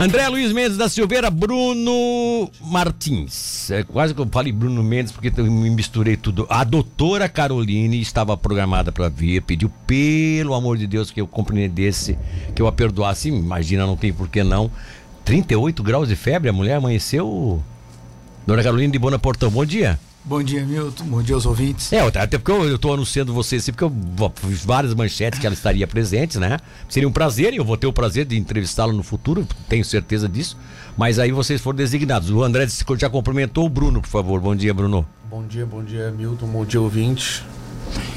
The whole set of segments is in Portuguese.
André Luiz Mendes da Silveira, Bruno Martins. É, quase que eu falei Bruno Mendes porque eu me misturei tudo. A doutora Caroline estava programada para vir, pediu pelo amor de Deus que eu compreendesse, que eu a perdoasse. Imagina, não tem por que não. 38 graus de febre, a mulher amanheceu. Dona Caroline de Bona Portão, bom dia. Bom dia, Milton. Bom dia aos ouvintes. É, até porque eu, estou anunciando você assim, porque eu fiz várias manchetes que ela estaria presente, né? Seria um prazer e eu vou ter o prazer de entrevistá-la no futuro, tenho certeza disso. Mas aí vocês foram designados. O André já cumprimentou o Bruno, por favor. Bom dia, Bruno. Bom dia, bom dia, Milton. Bom dia, ouvintes.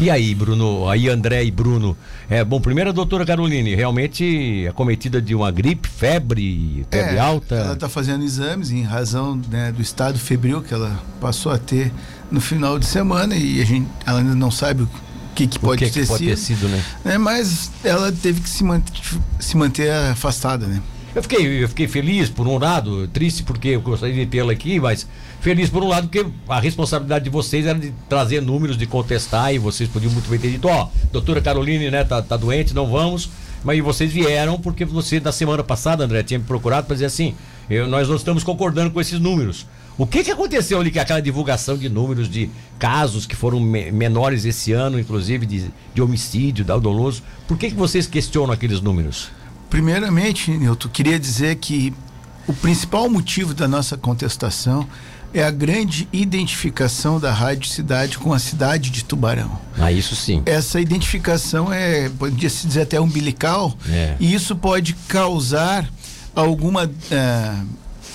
E aí, Bruno? Aí, André e Bruno. É, bom, primeiro a doutora Caroline, realmente acometida de uma gripe, febre, febre é, alta. Ela está fazendo exames em razão né, do estado febril que ela passou a ter no final de semana e a gente, ela ainda não sabe o que, que pode, que ter, que pode sido, ter sido, né? É, mas ela teve que se manter, se manter afastada, né? Eu fiquei, eu fiquei feliz por um lado, triste porque eu gostaria de tê-la aqui, mas feliz por um lado porque a responsabilidade de vocês era de trazer números, de contestar e vocês podiam muito bem ter dito, ó, oh, doutora Caroline, né, tá, tá doente, não vamos. Mas vocês vieram porque você, na semana passada, André, tinha me procurado para dizer assim, eu, nós não estamos concordando com esses números. O que, que aconteceu ali com aquela divulgação de números de casos que foram me menores esse ano, inclusive de, de homicídio, da doloso? Por que, que vocês questionam aqueles números? Primeiramente, Nilton, queria dizer que o principal motivo da nossa contestação é a grande identificação da Rádio Cidade com a cidade de Tubarão. Ah, isso sim. Essa identificação é, pode se dizer até umbilical, é. e isso pode causar alguma uh,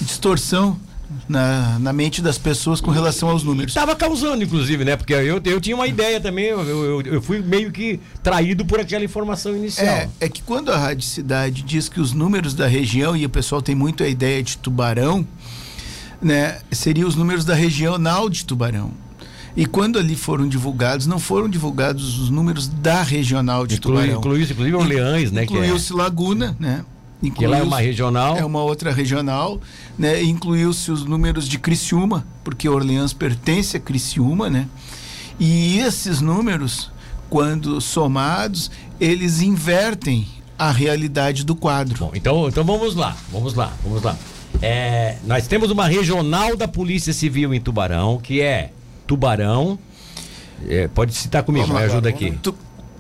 distorção na, na mente das pessoas com relação aos números. Estava causando, inclusive, né? Porque eu, eu tinha uma ideia também, eu, eu, eu, fui meio que traído por aquela informação inicial. É, é que quando a Rádio Cidade diz que os números da região, e o pessoal tem muito a ideia de Tubarão, né? Seriam os números da regional de Tubarão. E quando ali foram divulgados, não foram divulgados os números da regional de Inclui, Tubarão. Incluiu-se, inclusive, Orleans, né? Incluiu-se é. Laguna, né? Que lá é uma regional. É uma outra regional, né? Incluiu-se os números de Criciúma, porque Orleans pertence a Criciúma, né? E esses números, quando somados, eles invertem a realidade do quadro. Bom, então, então vamos lá, vamos lá, vamos lá. É, nós temos uma regional da Polícia Civil em Tubarão, que é Tubarão. É, pode citar comigo, me ajuda aqui. Tu,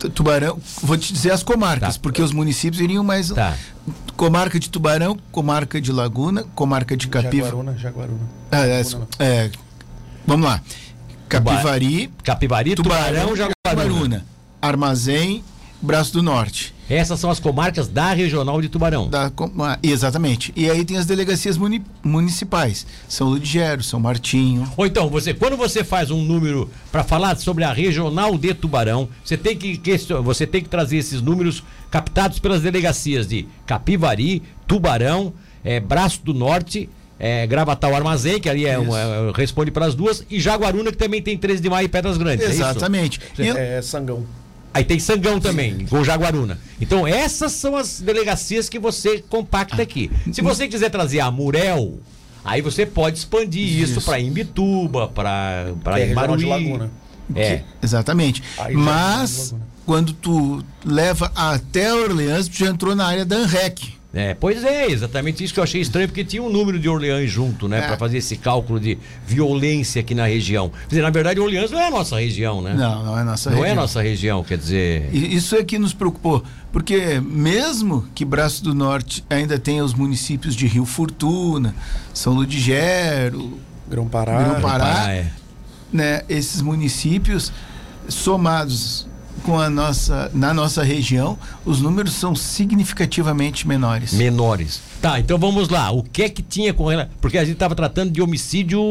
Tubarão, vou te dizer as comarcas, tá. porque os municípios iriam mais. Tá. Comarca de Tubarão, comarca de Laguna, comarca de Capiva. Jaguaruna, Jaguaruna. Ah, é, é, vamos lá. Capivari. Capivari, Tubarão, Tubarão Jaguaruna. Jaguaruna. Armazém, Braço do Norte. Essas são as comarcas da Regional de Tubarão. Da, ah, exatamente. E aí tem as delegacias muni, municipais. São Ludgero, São Martinho. Ou então, você, quando você faz um número para falar sobre a Regional de Tubarão, você tem que você tem que trazer esses números captados pelas delegacias de Capivari, Tubarão, é, Braço do Norte, é, Gravatal Armazém, que ali é uma, é, responde para as duas, e Jaguaruna, que também tem 13 de maio e Pedras Grandes. Exatamente. É, isso? é, é Sangão. Aí tem Sangão também, com Jaguaruna. Então essas são as delegacias que você compacta aqui. Se você quiser trazer a Murel, aí você pode expandir isso, isso para Imbituba, para para Maruí. Laguna. É. Exatamente. Aí Mas quando tu leva até Orleans, tu já entrou na área da ANREC. É, pois é, exatamente isso que eu achei estranho, porque tinha um número de Orleans junto, né? É. para fazer esse cálculo de violência aqui na região. Quer dizer, na verdade, Orleans não é a nossa região, né? Não, não é nossa não região. Não é nossa região, quer dizer. Isso é que nos preocupou, porque mesmo que Braço do Norte ainda tenha os municípios de Rio Fortuna, São Ludigero, Grão-Pará, Grão-Pará, é. né? Esses municípios somados com a nossa, na nossa região, os números são significativamente menores. Menores. Tá, então vamos lá. O que é que tinha com ela? Porque a gente estava tratando de homicídio,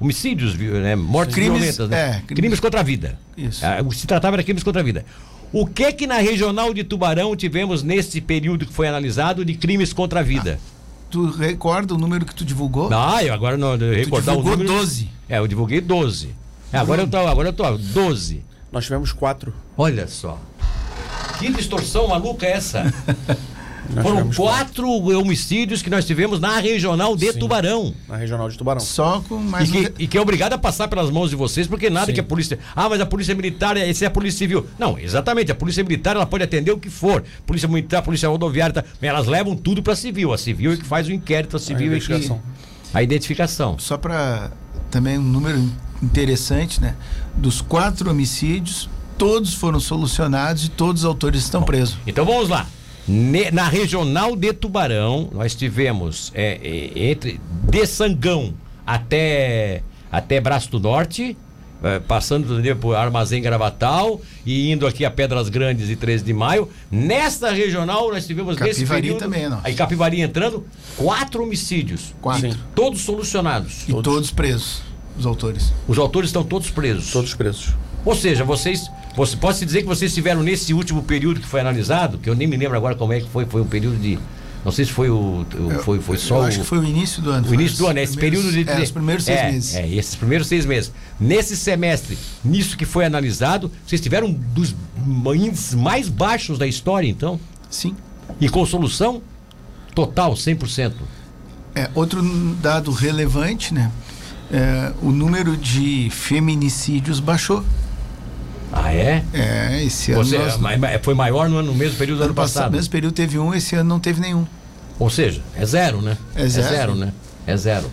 homicídios, né? Mortes crimes, violentas, né? É, crimes, crimes, contra a vida. Isso. Ah, se tratava de crimes contra a vida. O que é que na regional de Tubarão tivemos nesse período que foi analisado de crimes contra a vida? Ah, tu recorda o número que tu divulgou? Ah, eu agora não eu recordar tu divulgou o número. 12. É, eu divulguei 12. É, agora eu tô, agora eu tô 12. Nós tivemos quatro. Olha só. Que distorção maluca é essa? Foram quatro homicídios que nós tivemos na regional de Sim. Tubarão. Na regional de Tubarão. Só com mais E um que, e que é obrigado a passar pelas mãos de vocês, porque nada Sim. que a polícia. Ah, mas a polícia militar, esse é a polícia civil. Não, exatamente. A polícia militar ela pode atender o que for. Polícia militar, polícia rodoviária, tá, elas levam tudo pra civil. A civil é que faz o inquérito, a civil é que. A identificação. Só para também um número interessante, né? Dos quatro homicídios, todos foram solucionados e todos os autores estão presos. Então vamos lá. Ne- na regional de Tubarão, nós tivemos é, é, entre de Sangão até, até Braço do Norte, é, passando entendeu, por Armazém Gravatal e indo aqui a Pedras Grandes e 13 de Maio. Nesta regional, nós tivemos nesse Capivari período. também, não. Aí Capivari entrando, quatro homicídios. Quatro. Todos solucionados. E todos. presos, os autores. Os autores estão todos presos. Todos presos. Ou seja, vocês. Você pode se dizer que vocês tiveram nesse último período que foi analisado, que eu nem me lembro agora como é que foi, foi um período de. Não sei se foi o. o- foi, foi só Eu o. acho que foi o início do ano. O início do ano, esse período de. É, os primeiros seis é, meses. É, esses primeiros seis meses. Nesse semestre, nisso que foi analisado, vocês tiveram um dos índices mais baixos da história, então? Sim. E com solução total, 100%. É, outro dado relevante, né? É, o número de feminicídios baixou. Ah, é? É, esse ano. Nós- foi maior no, ano- no mesmo período do ano ano passado, passado. mesmo período teve um, esse ano não teve nenhum. Ou seja, é zero, né? É zero. né? É zero.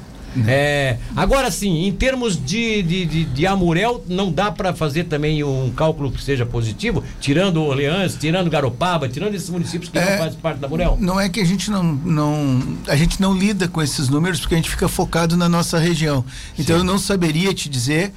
É, agora sim, em termos de, de, de, de Amurel, não dá para fazer também um cálculo que seja positivo, tirando Orleans, tirando Garopaba, tirando esses municípios que É. não fazem parte da Amurel? Não é que a gente não, não a gente não lida com esses números porque a gente fica focado na nossa região. Então eu não saberia te dizer,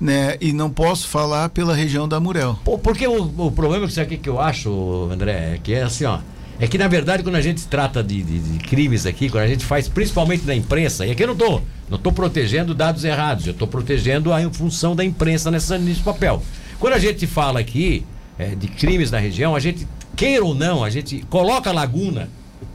né? E não posso falar pela região da Murel. Pô, Porque o, o problema que isso aqui que eu acho, André, é que é assim, ó. É que na verdade quando a gente trata de, de- de crimes aqui, quando a gente faz principalmente na imprensa, e aqui eu não tô, não tô protegendo dados errados, eu tô protegendo a função da imprensa nessa, nesse papel. Quando a gente fala aqui é, de crimes na região, a gente, queira ou não, a gente coloca a Laguna,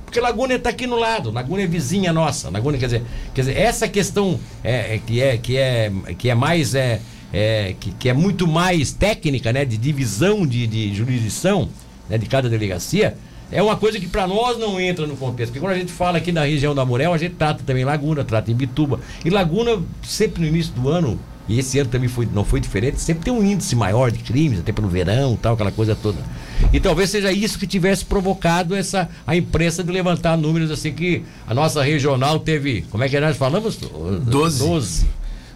porque Laguna está aqui no lado, Laguna é vizinha nossa. Laguna, quer dizer, quer dizer essa questão é, é, que, é, que, é, que é mais. É, é, que, que é muito mais técnica, né? De divisão de, de jurisdição né, de cada delegacia, é uma coisa que para nós não entra no contexto. Porque quando a gente fala aqui na região da Morel, a gente trata também Laguna, trata em Bituba. E Laguna, sempre no início do ano, e esse ano também foi, não foi diferente, sempre tem um índice maior de crimes, até pelo verão tal, aquela coisa toda. E talvez seja isso que tivesse provocado essa a imprensa de levantar números assim que a nossa regional teve, como é que nós falamos? Doze. 12.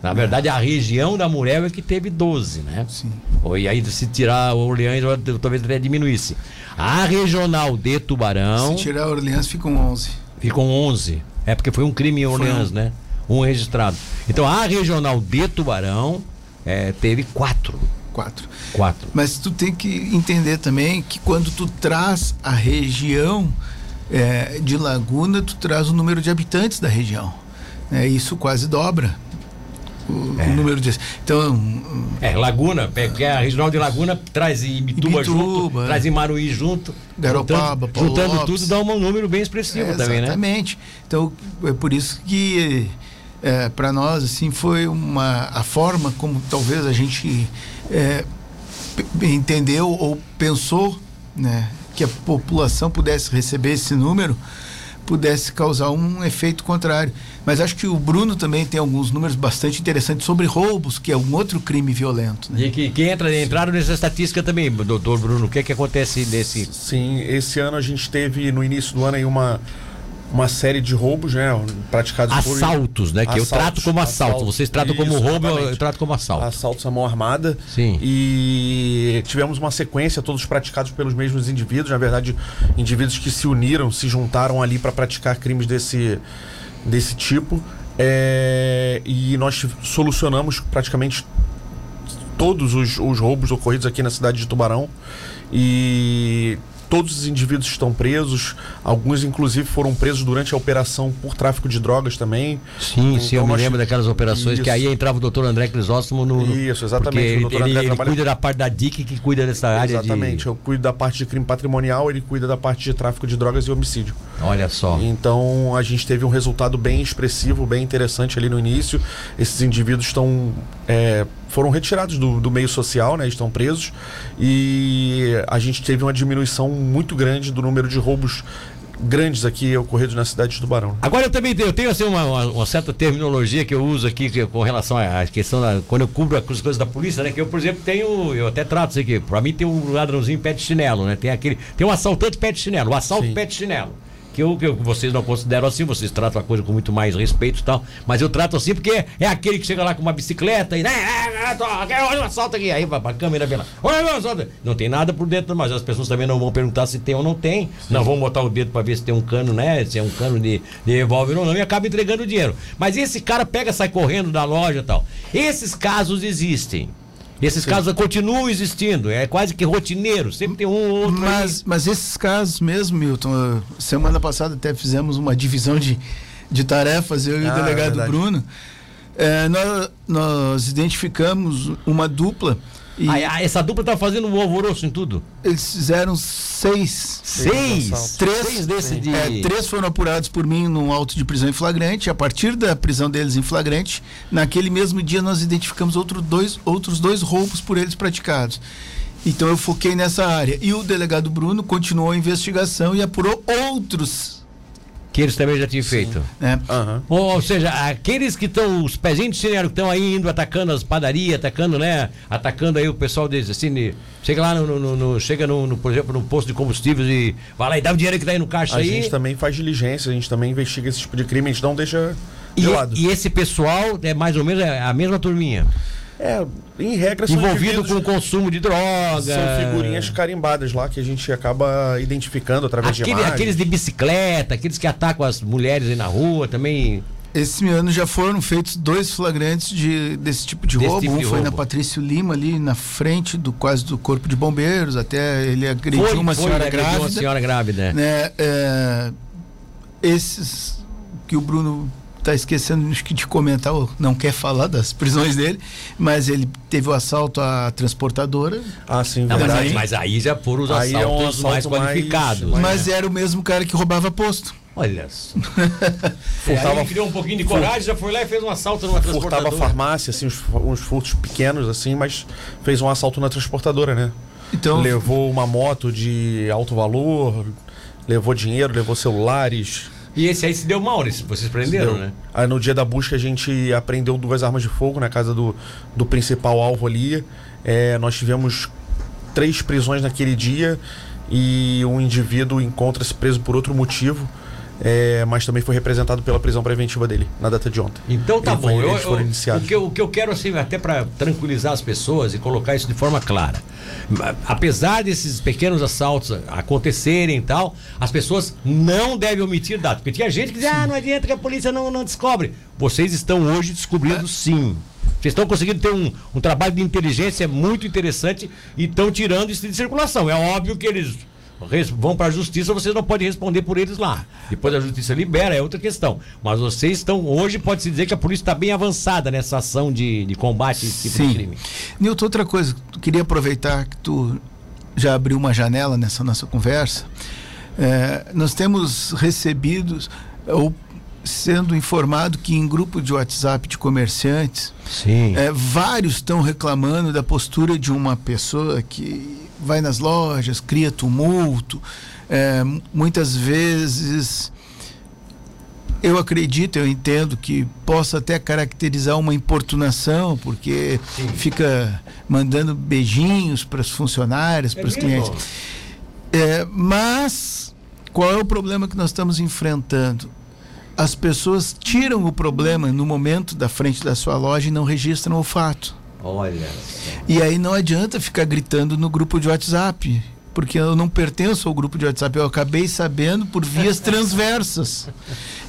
Na verdade, a região da Murel é que teve 12, né? Sim. E aí, se tirar o Orleans, talvez até diminuísse. A regional de Tubarão Se tirar Orleans ficam 11. ficam 11. É porque foi um crime em Orleans, um. né? Um registrado. Então, a regional de Tubarão é, teve quatro. Quatro. Quatro. Mas tu tem que entender também que quando tu traz a região é, de Laguna, tu traz o número de habitantes da região. É, isso quase dobra o, o número de. Então, É, Laguna, porque a regional de Laguna traz em Bituba, junto, Ibituba, traz Maruí junto. Garopaba, juntando, Paulo juntando Lopes. tudo dá um número bem expressivo É, também, né? Exatamente. Então, é por isso que é, para nós assim foi uma a forma como talvez a gente é, entendeu ou pensou, né, que a população pudesse receber esse número pudesse causar um efeito contrário. Mas acho que o Bruno também tem alguns números bastante interessantes sobre roubos, que é um outro crime violento. Né? E que, que entra, entraram nessa estatística também, doutor Bruno. O que é que acontece nesse. Sim, esse ano a gente teve no início do ano aí uma, uma série de roubos, né? Praticados por. Assaltos, né? Que eu Assaltos, trato como assalto. assaltos. Vocês tratam como Isso, roubo, eu, exatamente. eu trato como assalto. Assaltos à mão armada. Sim. E tivemos uma sequência, todos praticados pelos mesmos indivíduos. Na verdade, indivíduos que se uniram, se juntaram ali para praticar crimes desse, desse tipo. É, e nós solucionamos praticamente todos os, os roubos ocorridos aqui na cidade de Tubarão. E todos os indivíduos estão presos. Alguns, inclusive, foram presos durante a operação por tráfico de drogas também. Sim, sim, eu Então me lembro daquelas operações que Isso. aí entrava o doutor André Crisóstomo no. no- Isso, exatamente. Ele, ele trabalha- cuida da parte da DIC que cuida dessa área Exatamente. de. Eu cuido da parte de crime patrimonial, ele cuida da parte de tráfico de drogas e homicídio. Olha só. Então a gente teve um resultado bem expressivo, bem interessante ali no início. Esses indivíduos estão é, foram retirados do, do meio social, né? Estão presos e a gente teve uma diminuição muito grande do número de roubos grandes aqui ocorridos na cidade de Tubarão. Agora eu também tenho, eu tenho assim, uma, uma, uma certa terminologia que eu uso aqui que, com relação à questão da. Quando eu cubro as coisas da polícia, né? Que eu, por exemplo, tenho. Eu até trato isso aqui. Pra mim tem um ladrãozinho pé de chinelo, né? Tem aquele. Tem um assaltante pé de chinelo, o assalto Sim. pé de chinelo. Que, eu, que eu- vocês não consideram assim, vocês tratam a coisa com muito mais respeito e tal. Mas eu trato assim porque é aquele que chega lá com uma bicicleta e. né, ah, tô- Olha o assalto aqui. Aí vai pra câmera vê lá. Olha o assalto. Não tem nada por dentro, mas as pessoas também não vão perguntar se tem ou não tem. Não vão botar o dedo pra ver se tem um cano, né? Se é um cano de, de revólver ou não, e acaba entregando o dinheiro. Mas esse cara pega, sai correndo da loja e tal. Esses casos existem. Esses casos continuam existindo, é quase que rotineiro, sempre tem um ou outro. aí. Mas, mas esses casos mesmo, Milton, eh, semana passada até fizemos uma divisão de, de tarefas, eu e Ah, o delegado verdade. Bruno. Eh, nós, nós identificamos uma dupla e Ah, essa dupla tá fazendo um alvoroço em tudo. eles fizeram seis. Seis? Três, Seis desses de. É, três foram apurados por mim num auto de prisão em flagrante. A partir da prisão deles em flagrante, naquele mesmo dia nós identificamos outro dois, outros dois roubos por eles praticados. Então eu foquei nessa área. E o delegado Bruno continuou a investigação e apurou outros. Que eles também já tinham feito. Né? Aham. Ou, ou seja, aqueles que estão, os pezinhos de chinelo que estão aí indo atacando as padarias, atacando, né? Atacando aí o pessoal deles, assim, de- chega lá no, no- no- no- chega no, no, por exemplo, no posto de combustíveis e vai lá e dá o dinheiro que tá aí no caixa A aí. gente também faz diligência, a gente também investiga esse tipo de crime, a gente não deixa E, de lado. e esse pessoal é mais ou menos a mesma turminha. É, em regra são envolvido com o consumo de droga. São figurinhas carimbadas lá que a gente acaba identificando através de Aquele- imagens. aqueles de bicicleta, aqueles que atacam as mulheres aí na rua também. Esse ano já foram feitos dois flagrantes de, desse tipo de Desse roubo. tipo um de foi na roubo. Patrício Lima, ali na frente do quase do corpo de bombeiros. Até ele agrediu uma senhora né, agrediu grávida. Uma senhora grávida. né, é, esses que o Bruno está esquecendo que de comentar, ou não quer falar das prisões dele, mas ele teve o assalto à transportadora, Ah, sim, Não, mas, verdade. aí, mas aí já foram os Aí é um assaltos mais assalto mais- qualificados. mais- mas era o mesmo cara que roubava posto. Olha só. Furtava- aí ele criou um pouquinho de coragem, já foi lá e fez um assalto numa Furtava transportadora. farmácia, assim, uns, uns furtos pequenos, assim, mas fez um assalto na transportadora, né? Então, Levou uma moto de alto valor, levou dinheiro, levou celulares. E esse aí se deu mal, esse- vocês prenderam, né? Aí no dia da busca a gente apreendeu duas armas de fogo na casa do, do principal alvo ali. É, nós tivemos três prisões naquele dia e um indivíduo encontra-se preso por outro motivo, é, mas também foi representado pela prisão preventiva dele na data de ontem. Então tá Ele bom. foi- Eu- eles foram eu- iniciados. o, que eu, o que eu quero, assim, até para tranquilizar as pessoas e colocar isso de forma clara. Apesar desses pequenos assaltos acontecerem e tal, as pessoas não devem omitir dados. Porque tinha gente que dizia, ah, não adianta que a polícia não, não descobre. Vocês estão hoje descobrindo sim. Vocês estão conseguindo ter um, um trabalho de inteligência muito interessante e estão tirando isso de circulação. É óbvio que eles vão para a justiça, vocês não podem responder por eles lá. Depois a justiça libera, é outra questão. Mas vocês estão, hoje pode-se dizer que a polícia está bem avançada nessa ação de, de combate a esse tipo de sim. crime. Nilton, outra coisa, queria aproveitar que tu já abriu uma janela nessa nossa conversa. É, nós temos recebidos ou sendo informado que em grupo de WhatsApp de comerciantes. É, vários estão reclamando da postura de uma pessoa que vai nas lojas, cria tumulto, é, muitas vezes. Eu acredito, eu entendo que possa até caracterizar uma importunação, porque Sim. fica mandando beijinhos para os funcionários, para os mesmo? clientes. É, mas qual é o problema que nós estamos enfrentando? As pessoas tiram o problema no momento da frente da sua loja e não registram o fato. Olha. E aí não adianta ficar gritando no grupo de WhatsApp, porque eu não pertenço ao grupo de WhatsApp, eu acabei sabendo por vias transversas.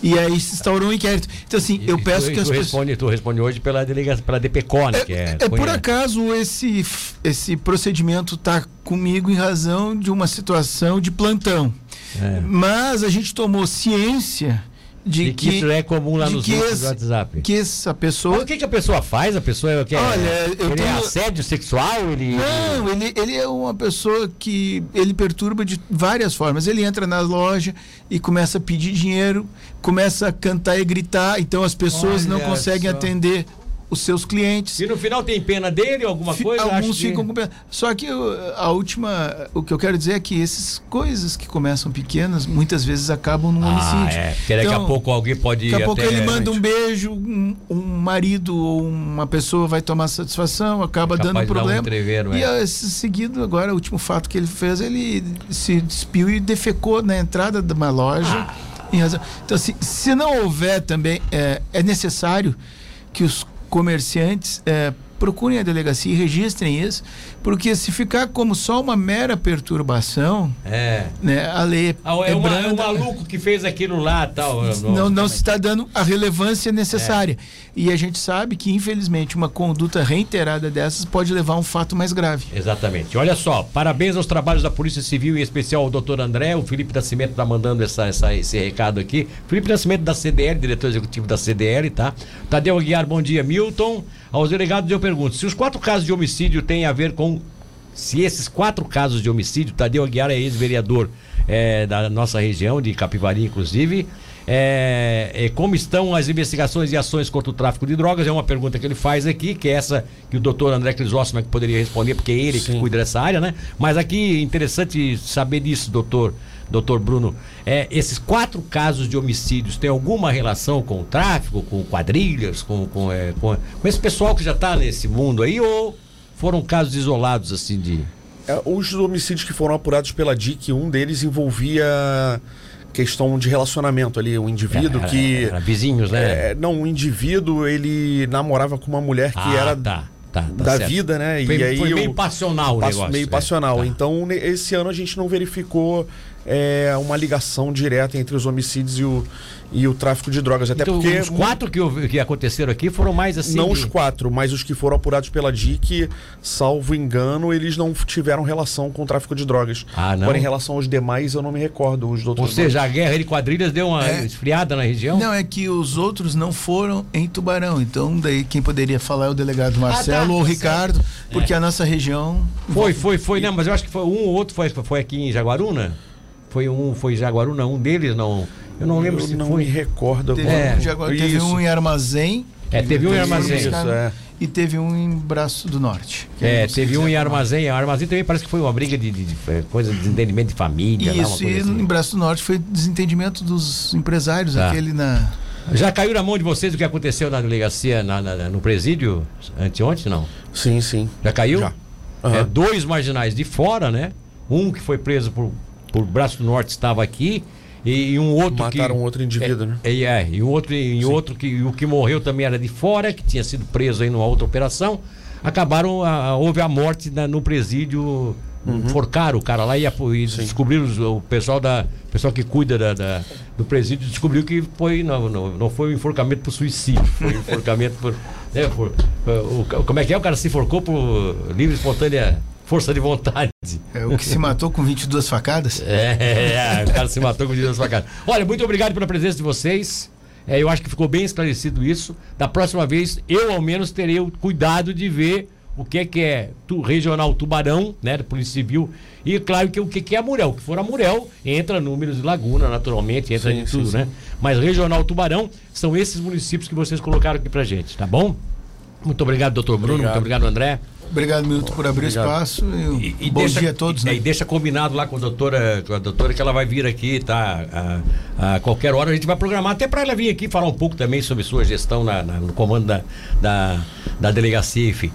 E aí se instaurou um inquérito. Então assim, eu E peço tu, que as tu pessoas responde, tu responde hoje pela delegacia, pela DPCO, né? que é, é, por acaso esse, esse procedimento está comigo em razão de uma situação de plantão. É. Mas a gente tomou ciência de, De que, isso é comum lá nos que grupos esse- do WhatsApp. que essa Mas pessoa. o que, que a pessoa faz? A pessoa quer. Olha, eu ele é tenho- assédio sexual? Ele. Não, ele, ele é uma pessoa que ele perturba de várias formas. Ele entra na loja e começa a pedir dinheiro, começa a cantar e gritar, então as pessoas não Olha conseguem só. atender os seus clientes. E no final tem pena dele, alguma coisa? Alguns Acho que- ficam com pena. Só que a última. O que eu quero dizer é que essas coisas que começam pequenas, muitas vezes acabam num Ah, homicídio. é. Porque daqui a Então, pouco alguém pode Daqui a pouco ele manda um beijo, um, um marido ou uma pessoa vai tomar satisfação, acaba Capaz dando um um problema. entrevero, e é. seguido, agora, o último fato que ele fez, ele se despiu e defecou na entrada de uma loja. Ah. Então, assim, se não houver também, é, é necessário que os comerciantes é, procurem a delegacia e registrem isso, porque se ficar como só uma mera perturbação, É. né, a lei Ah, é, é uma- é um maluco que fez aquilo lá tal. não, não se está dando a relevância necessária. E a gente sabe que, infelizmente, uma conduta reiterada dessas pode levar a um fato mais grave. Exatamente. Olha só, parabéns aos trabalhos da Polícia Civil, em especial ao doutor André. O Felipe Nascimento está mandando essa, essa- esse recado aqui. Felipe Nascimento da CDL, diretor executivo da CDL, tá? Tadeu Aguiar, bom dia. Milton, aos delegados eu pergunto: se os quatro casos de homicídio têm a ver com. Se esses quatro casos de homicídio, Tadeu Aguiar é ex-vereador é, da nossa região, de Capivari, inclusive. É, é, como estão as investigações e ações contra o tráfico de drogas? É uma pergunta que ele faz aqui, que é essa que o doutor André Crisóstomo é que poderia responder, porque é ele que Sim. cuida dessa área, né? Mas aqui interessante saber disso, doutor, doutor Bruno. É, esses quatro casos de homicídios têm alguma relação com o tráfico, com quadrilhas, com, com, é, com, com esse pessoal que já está nesse mundo aí, ou foram casos isolados, assim, de. É, os homicídios que foram apurados pela DIC, um deles envolvia questão de relacionamento ali, um indivíduo Era- que. era vizinhos, né? É, não, um indivíduo, ele namorava com uma mulher que Ah, era tá, tá, tá da certo. vida, né? Foi, e aí foi meio o- passional o negócio. meio é. passional. Tá. Então, esse ano a gente não verificou é, uma ligação direta entre os homicídios e o, e o tráfico de drogas. Até Então, porque os quatro que, que aconteceram aqui foram mais assim. não de- os quatro, mas os que foram apurados pela DIC, salvo engano, eles não tiveram relação com o tráfico de drogas. Ah, não? Porém, em relação aos demais, eu não me recordo. Os Ou seja, a guerra de quadrilhas deu uma É. esfriada na região? Não, é que os outros não foram em Tubarão. Então, daí quem poderia falar é o delegado Marcelo tá, ou o tá Ricardo, porque a nossa região. Foi, foi, foi, né? Mas eu acho que foi um ou outro foi, foi aqui em Jaguaruna? Foi um, foi Jaguaruna, um deles não. Eu não lembro eu se não foi. me recordo Teve, agora. É, já agora teve Isso. um em Armazém. É, teve um em Armazém. Isso, é. E teve um em Braço do Norte. que É, sei teve um em qual nome. Armazém. Armazém também parece que foi uma briga de, de- de- é, coisa de desentendimento de família. lá, uma Isso, e coisa assim. em Braço do Norte foi desentendimento dos empresários, Tá. aquele na. Já caiu na mão de vocês o que aconteceu na delegacia, na- na- no presídio, anteontem, não? Sim, sim. Já caiu? Já. É, Aham. dois marginais de fora, né? Um que foi preso por, por Braço do Norte estava aqui e, e um outro que... Mataram outro indivíduo, né? É, é, e um outro, e outro que e o que morreu também era de fora, que tinha sido preso aí numa outra operação. Acabaram, a- houve a morte na- no presídio, enforcaram o cara lá e, e descobriram o pessoal da pessoal que cuida da, da- do presídio descobriu que foi não, não, não foi um enforcamento por suicídio, foi um enforcamento por, né, por- o- o- como é que é o cara se enforcou por livre e espontânea força de vontade. É, o que se matou com 22 facadas. É, o cara se matou com o dedo na sua cara. Olha, muito obrigado pela presença de vocês. É, eu acho que ficou bem esclarecido isso. Da próxima vez, eu ao menos terei o cuidado de ver o que é que é tu, regional Tubarão, né, da Polícia Civil, e claro que o que que é a Murel. O que for a Murel, entra números de Laguna, naturalmente, entra Sim, em sim, tudo, sim. né? Mas regional Tubarão são esses municípios que vocês colocaram aqui pra gente, tá bom? Muito obrigado, doutor Bruno. Obrigado. Muito obrigado, André. Obrigado, Milton, por abrir Obrigado. espaço. E, E, bom deixa, dia a todos. e, né? e deixa combinado lá com a doutora, com a doutora que ela vai vir aqui, tá? A, a qualquer hora a gente vai programar, até para ela vir aqui falar um pouco também sobre sua gestão na- na- no comando da, da, da delegacia, enfim.